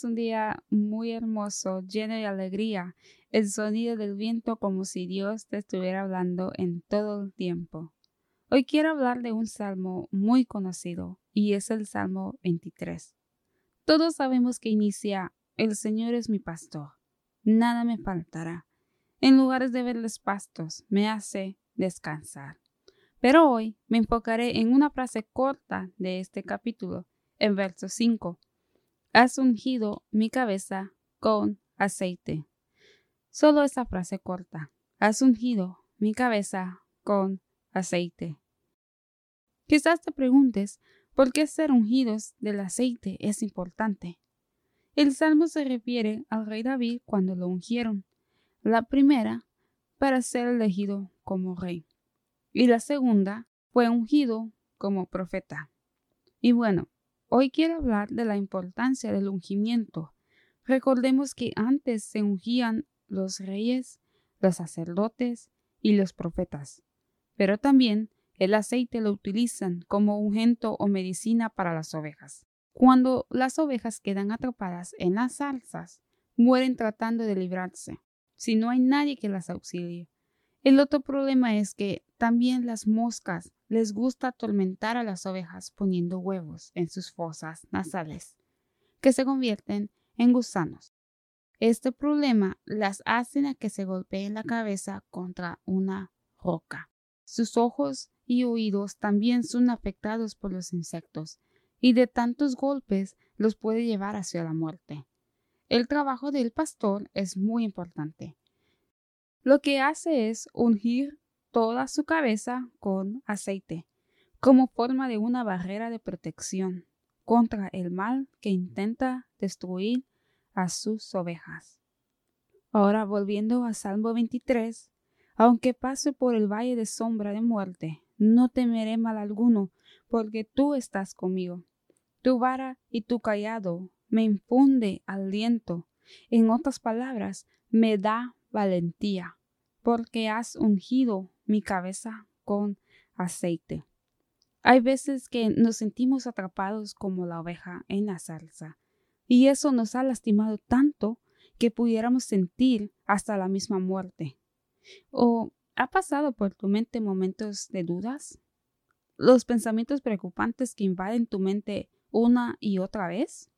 es un día muy hermoso, lleno de alegría, el sonido del viento como si Dios te estuviera hablando en todo el tiempo. Hoy quiero hablar de un salmo muy conocido y es el Salmo 23. Todos sabemos que inicia, El Señor es mi pastor, nada me faltará. En lugares de verles pastos me hace descansar. Pero hoy me enfocaré en una frase corta de este capítulo, en verso 5. Has ungido mi cabeza con aceite. Solo esa frase corta. Has ungido mi cabeza con aceite. Quizás te preguntes por qué ser ungidos del aceite es importante. El salmo se refiere al rey David cuando lo ungieron. La primera, para ser elegido como rey. Y la segunda, fue ungido como profeta. Y bueno, hoy quiero hablar de la importancia del ungimiento. Recordemos que antes se ungían los reyes, los sacerdotes y los profetas. Pero también el aceite lo utilizan como ungento o medicina para las ovejas. Cuando las ovejas quedan atrapadas en las salsas, mueren tratando de librarse, si no hay nadie que las auxilie. El otro problema es que también las moscas les gusta atormentar a las ovejas poniendo huevos en sus fosas nasales, que se convierten en gusanos. Este problema las hace a que se golpeen la cabeza contra una roca. Sus ojos y oídos también son afectados por los insectos, y de tantos golpes los puede llevar hacia la muerte. El trabajo del pastor es muy importante. Lo que hace es ungir toda su cabeza con aceite, como forma de una barrera de protección contra el mal que intenta destruir a sus ovejas. Ahora volviendo a Salmo 23, aunque pase por el valle de sombra de muerte, no temeré mal alguno, porque tú estás conmigo. Tu vara y tu callado me infunde aliento. En otras palabras, me da valentía, porque has ungido mi cabeza con aceite. Hay veces que nos sentimos atrapados como la oveja en la salsa, y eso nos ha lastimado tanto que pudiéramos sentir hasta la misma muerte. O ¿Ha pasado por tu mente momentos de dudas? ¿Los pensamientos preocupantes que invaden tu mente una y otra vez?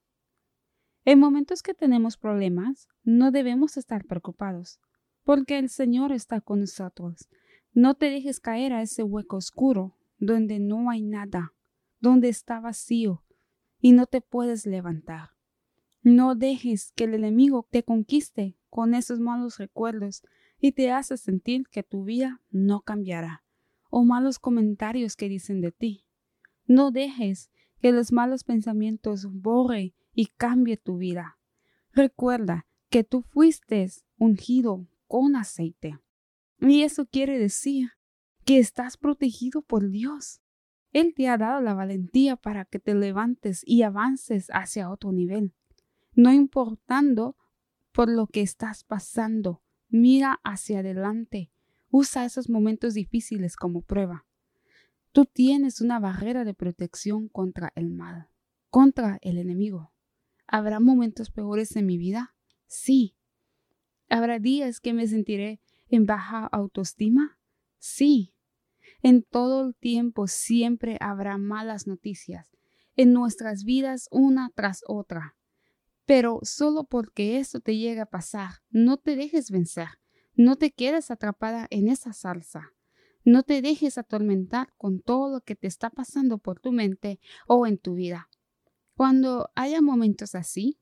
En momentos que tenemos problemas, no debemos estar preocupados, porque el Señor está con nosotros. No te dejes caer a ese hueco oscuro, donde no hay nada, donde está vacío y no te puedes levantar. No dejes que el enemigo te conquiste con esos malos recuerdos y te hace sentir que tu vida no cambiará, o malos comentarios que dicen de ti. No dejes que los malos pensamientos borre y cambie tu vida. Recuerda que tú fuiste ungido con aceite. Y eso quiere decir que estás protegido por Dios. Él te ha dado la valentía para que te levantes y avances hacia otro nivel, no importando por lo que estás pasando, Mira hacia adelante. Usa esos momentos difíciles como prueba. Tú tienes una barrera de protección contra el mal, contra el enemigo. ¿Habrá momentos peores en mi vida? Sí. ¿Habrá días que me sentiré en baja autoestima? Sí. En todo el tiempo siempre habrá malas noticias en nuestras vidas una tras otra. Pero solo porque eso te llega a pasar, no te dejes vencer, no te quedes atrapada en esa salsa. No te dejes atormentar con todo lo que te está pasando por tu mente o en tu vida. Cuando haya momentos así,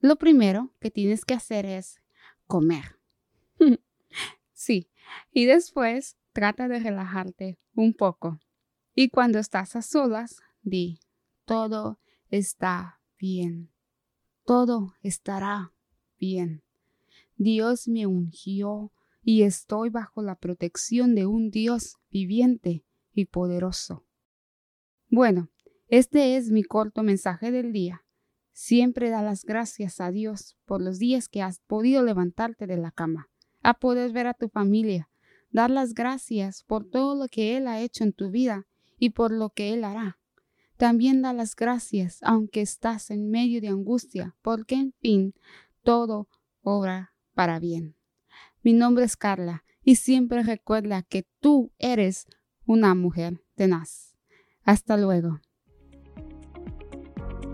lo primero que tienes que hacer es comer. sí, y después trata de relajarte un poco. Y cuando estás a solas, di, todo está bien todo estará bien. Dios me ungió y estoy bajo la protección de un Dios viviente y poderoso. Bueno, este es mi corto mensaje del día. Siempre da las gracias a Dios por los días que has podido levantarte de la cama, a poder ver a tu familia, dar las gracias por todo lo que Él ha hecho en tu vida y por lo que Él hará. También da las gracias, aunque estás en medio de angustia, porque en fin, todo obra para bien. Mi nombre es Carla y siempre recuerda que tú eres una mujer tenaz. Hasta luego.